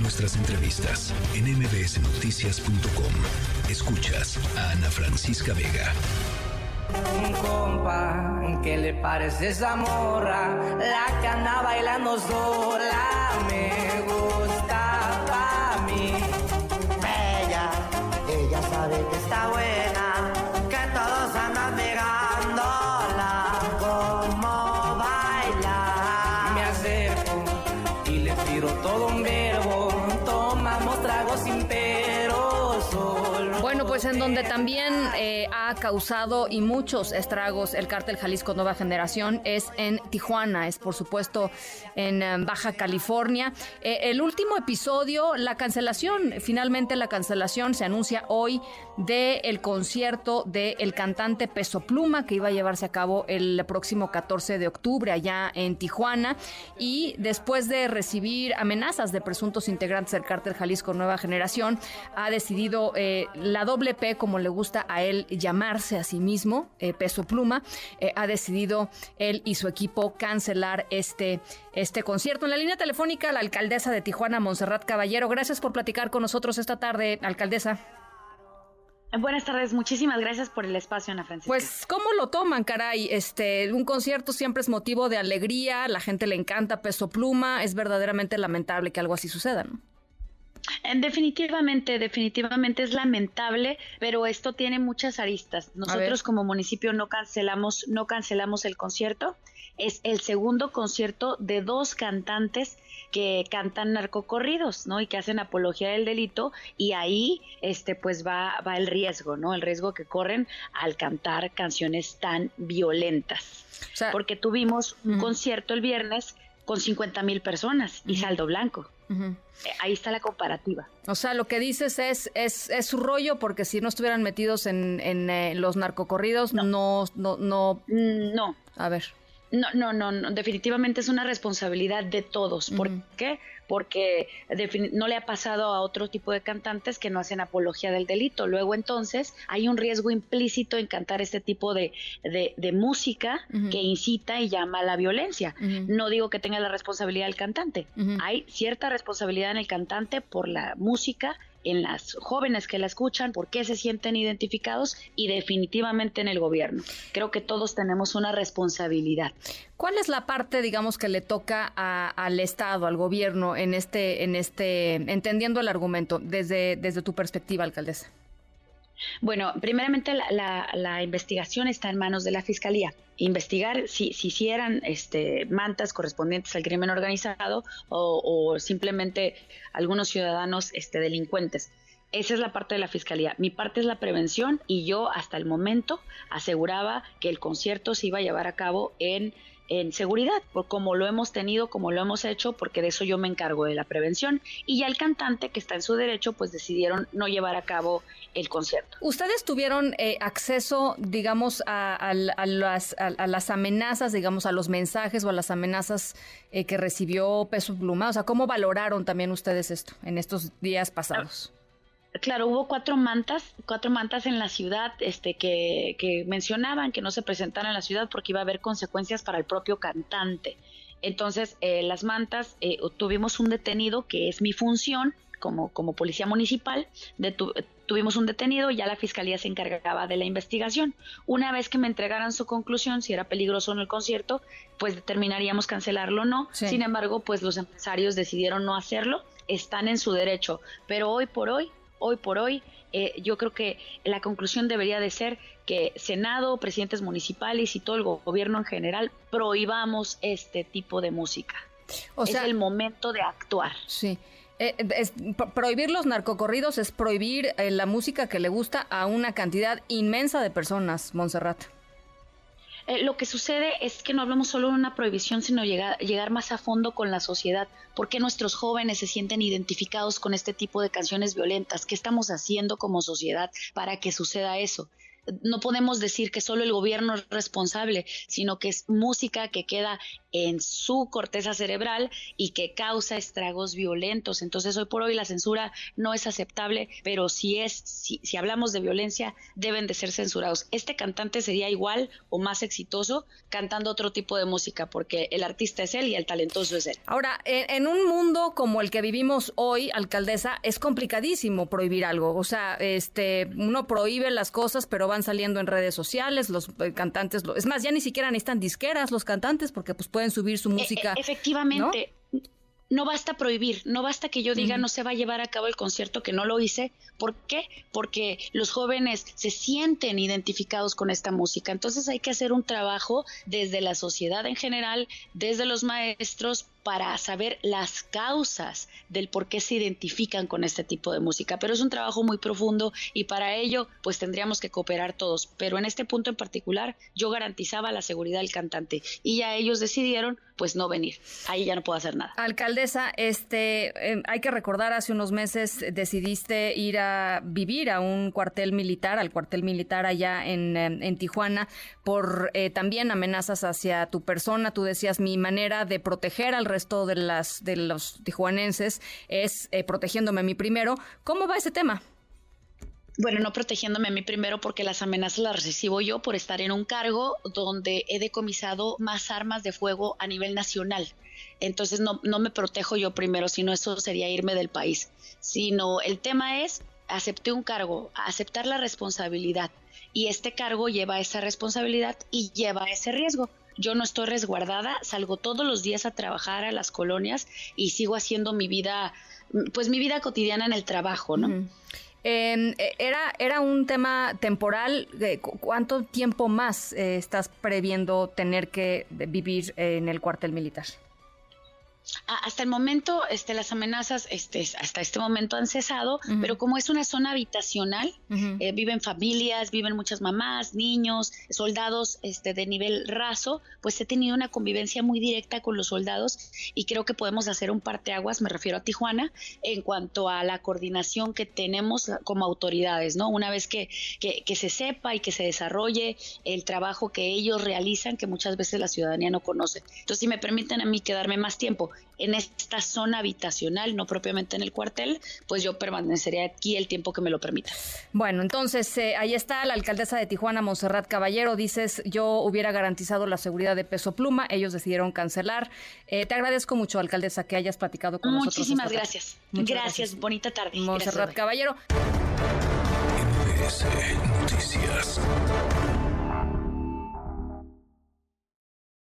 Nuestras entrevistas en mbsnoticias.com. Escuchas a Ana Francisca Vega. Un compa, ¿qué le parece esa morra? La que anda bailando sola me gusta para mí. Bella, ella sabe que está buena, que todos andan pegándola como baila. Me acerco y le tiro todo un tomamos tragos sin pero solo. Bueno, pues en donde también eh, ha causado y muchos estragos el cártel Jalisco Nueva Generación es en Tijuana, es por supuesto en eh, Baja California. Eh, el último episodio, la cancelación, finalmente la cancelación se anuncia hoy del concierto del cantante Peso Pluma que iba a llevarse a cabo el próximo 14 de octubre allá en Tijuana y después de recibir amenazas de presuntos integrantes del cártel Jalisco Nueva Generación, ha decidido la doble P, como le gusta a él llamarse a sí mismo, eh, Peso Pluma, eh, ha decidido él y su equipo cancelar este, este concierto. En la línea telefónica, la alcaldesa de Tijuana, Montserrat Caballero. Gracias por platicar con nosotros esta tarde, alcaldesa. Buenas tardes, muchísimas gracias por el espacio, Ana Francisca. Pues, ¿cómo lo toman, caray? Este, un concierto siempre es motivo de alegría, la gente le encanta Peso Pluma, es verdaderamente lamentable que algo así suceda, ¿no? Eh, Definitivamente, definitivamente es lamentable, pero esto tiene muchas aristas. Nosotros como municipio no cancelamos, no cancelamos el concierto. Es el segundo concierto de dos cantantes que cantan narcocorridos, ¿no? Y que hacen apología del delito y ahí, este, pues va, va el riesgo, ¿no? El riesgo que corren al cantar canciones tan violentas. O sea, Porque tuvimos un concierto el viernes con 50 mil personas y saldo blanco. Eh, Ahí está la comparativa. O sea, lo que dices es, es, es su rollo, porque si no estuvieran metidos en, en eh, los narcocorridos, no. no, no, Mm, No, a ver. No, no, no, no, definitivamente es una responsabilidad de todos. ¿Por qué? Porque no le ha pasado a otro tipo de cantantes que no hacen apología del delito. Luego entonces hay un riesgo implícito en cantar este tipo de, de- de música que incita y llama a la violencia. No digo que tenga la responsabilidad el cantante. Hay cierta responsabilidad en el cantante por la música en las jóvenes que la escuchan, por qué se sienten identificados y definitivamente en el gobierno. Creo que todos tenemos una responsabilidad. ¿Cuál es la parte, digamos, que le toca a- al Estado, al gobierno, en este, en este, entendiendo el argumento, desde, desde tu perspectiva, alcaldesa? Bueno, primeramente la, la- la investigación está en manos de la Fiscalía. Investigar si, si hicieran este, mantas correspondientes al crimen organizado o, o simplemente algunos ciudadanos este, delincuentes. Esa es la parte de la Fiscalía. Mi parte es la prevención y yo hasta el momento aseguraba que el concierto se iba a llevar a cabo en, en seguridad, por como lo hemos tenido, como lo hemos hecho, porque de eso yo me encargo de la prevención. Y ya el cantante, que está en su derecho, pues decidieron no llevar a cabo el concierto. ¿Ustedes tuvieron eh, acceso, digamos, a, las, amenazas, digamos, a los mensajes o a las amenazas eh, que recibió Peso Pluma? O sea, ¿cómo valoraron también ustedes esto en estos días pasados? Claro, hubo cuatro mantas, cuatro mantas en la ciudad, este, que, que mencionaban que no se presentaran en la ciudad porque iba a haber consecuencias para el propio cantante. Entonces, eh, las mantas, eh, tuvimos un detenido que es mi función como, como policía municipal, detu- tuvimos un detenido, ya la fiscalía se encargaba de la investigación. Una vez que me entregaran su conclusión, si era peligroso o no el concierto, pues determinaríamos cancelarlo o no. Sí. Sin embargo, pues los empresarios decidieron no hacerlo, están en su derecho, pero hoy por hoy hoy por hoy, eh, yo creo que la conclusión debería de ser que Senado, presidentes municipales y todo el go- gobierno en general prohibamos este tipo de música. O sea, es el momento de actuar. sí. Eh, es- pro- prohibir los narcocorridos es prohibir eh, la música que le gusta a una cantidad inmensa de personas, Montserrat. Eh, lo que sucede es que no hablamos solo de una prohibición, sino llegar, llegar más a fondo con la sociedad. ¿Por qué nuestros jóvenes se sienten identificados con este tipo de canciones violentas? ¿Qué estamos haciendo como sociedad para que suceda eso? No podemos decir que solo el gobierno es responsable, sino que es música que queda en su corteza cerebral y que causa estragos violentos. Entonces, hoy por hoy la censura no es aceptable, pero si es, si, hablamos de violencia, deben de ser censurados. Este cantante sería igual o más exitoso cantando otro tipo de música, porque el artista es él y el talentoso es él. Ahora, en, un mundo como el que vivimos hoy, alcaldesa, es complicadísimo prohibir algo. O sea, este, uno prohíbe las cosas, pero van saliendo en redes sociales, los eh, cantantes, es más, ya ni siquiera necesitan disqueras los cantantes, porque pues pueden subir su e, e, música. efectivamente. ¿no? basta prohibir, no basta que yo diga no se va a llevar a cabo el concierto que no lo hice. ¿Por qué? Porque los jóvenes se sienten identificados con esta música. Entonces hay que hacer un trabajo desde la sociedad en general, desde los maestros, para saber las causas del por qué se identifican con este tipo de música. Pero es un trabajo muy profundo y para ello pues tendríamos que cooperar todos. Pero en este punto en particular yo garantizaba la seguridad del cantante y ya ellos decidieron pues no venir. Ahí ya no puedo hacer nada. Alcaldesa, este, em, hay que recordar, hace unos meses decidiste ir a vivir a un cuartel militar, al cuartel militar allá en, em, en Tijuana, por eh, también amenazas hacia tu persona. Tú decías, mi manera de proteger al resto de, las, de los tijuanenses es eh, protegiéndome a mí primero. ¿Cómo va ese tema? bueno, no protegiéndome a mí primero porque las amenazas las recibo yo por estar en un cargo donde he decomisado más armas de fuego a nivel nacional. Entonces no, no me protejo yo primero, sino eso sería irme del país. Sino el tema es, acepté un cargo, aceptar la responsabilidad. Y este cargo lleva esa responsabilidad y lleva ese riesgo yo no estoy resguardada, salgo todos los días a trabajar a las colonias y sigo haciendo mi vida, pues mi vida cotidiana en el trabajo, ¿no? Em, e, era, era un tema temporal. ¿Cuánto tiempo más eh, estás previendo tener que vivir en el cuartel militar? Hasta el momento, este, las amenazas, este, hasta este momento han cesado, pero como es una zona habitacional, eh, viven familias, viven muchas mamás, niños, soldados, este, de nivel raso, pues he tenido una convivencia muy directa con los soldados y creo que podemos hacer un parteaguas, me refiero a Tijuana, en cuanto a la coordinación que tenemos como autoridades, ¿no? Una vez que, que, que se sepa y que se desarrolle el trabajo que ellos realizan, que muchas veces la ciudadanía no conoce. Entonces, si me permiten a mí quedarme más tiempo en esta zona habitacional, no propiamente en el cuartel, pues yo permanecería aquí el tiempo que me lo permita. Bueno, entonces eh, ahí está la alcaldesa de Tijuana, Monserrat Caballero, dices, yo hubiera garantizado la seguridad de Peso Pluma, ellos decidieron cancelar. Eh, te agradezco mucho, alcaldesa, que hayas platicado con nosotros. Muchísimas gracias. gracias. bonita tarde. Monserrat Caballero. Noticias.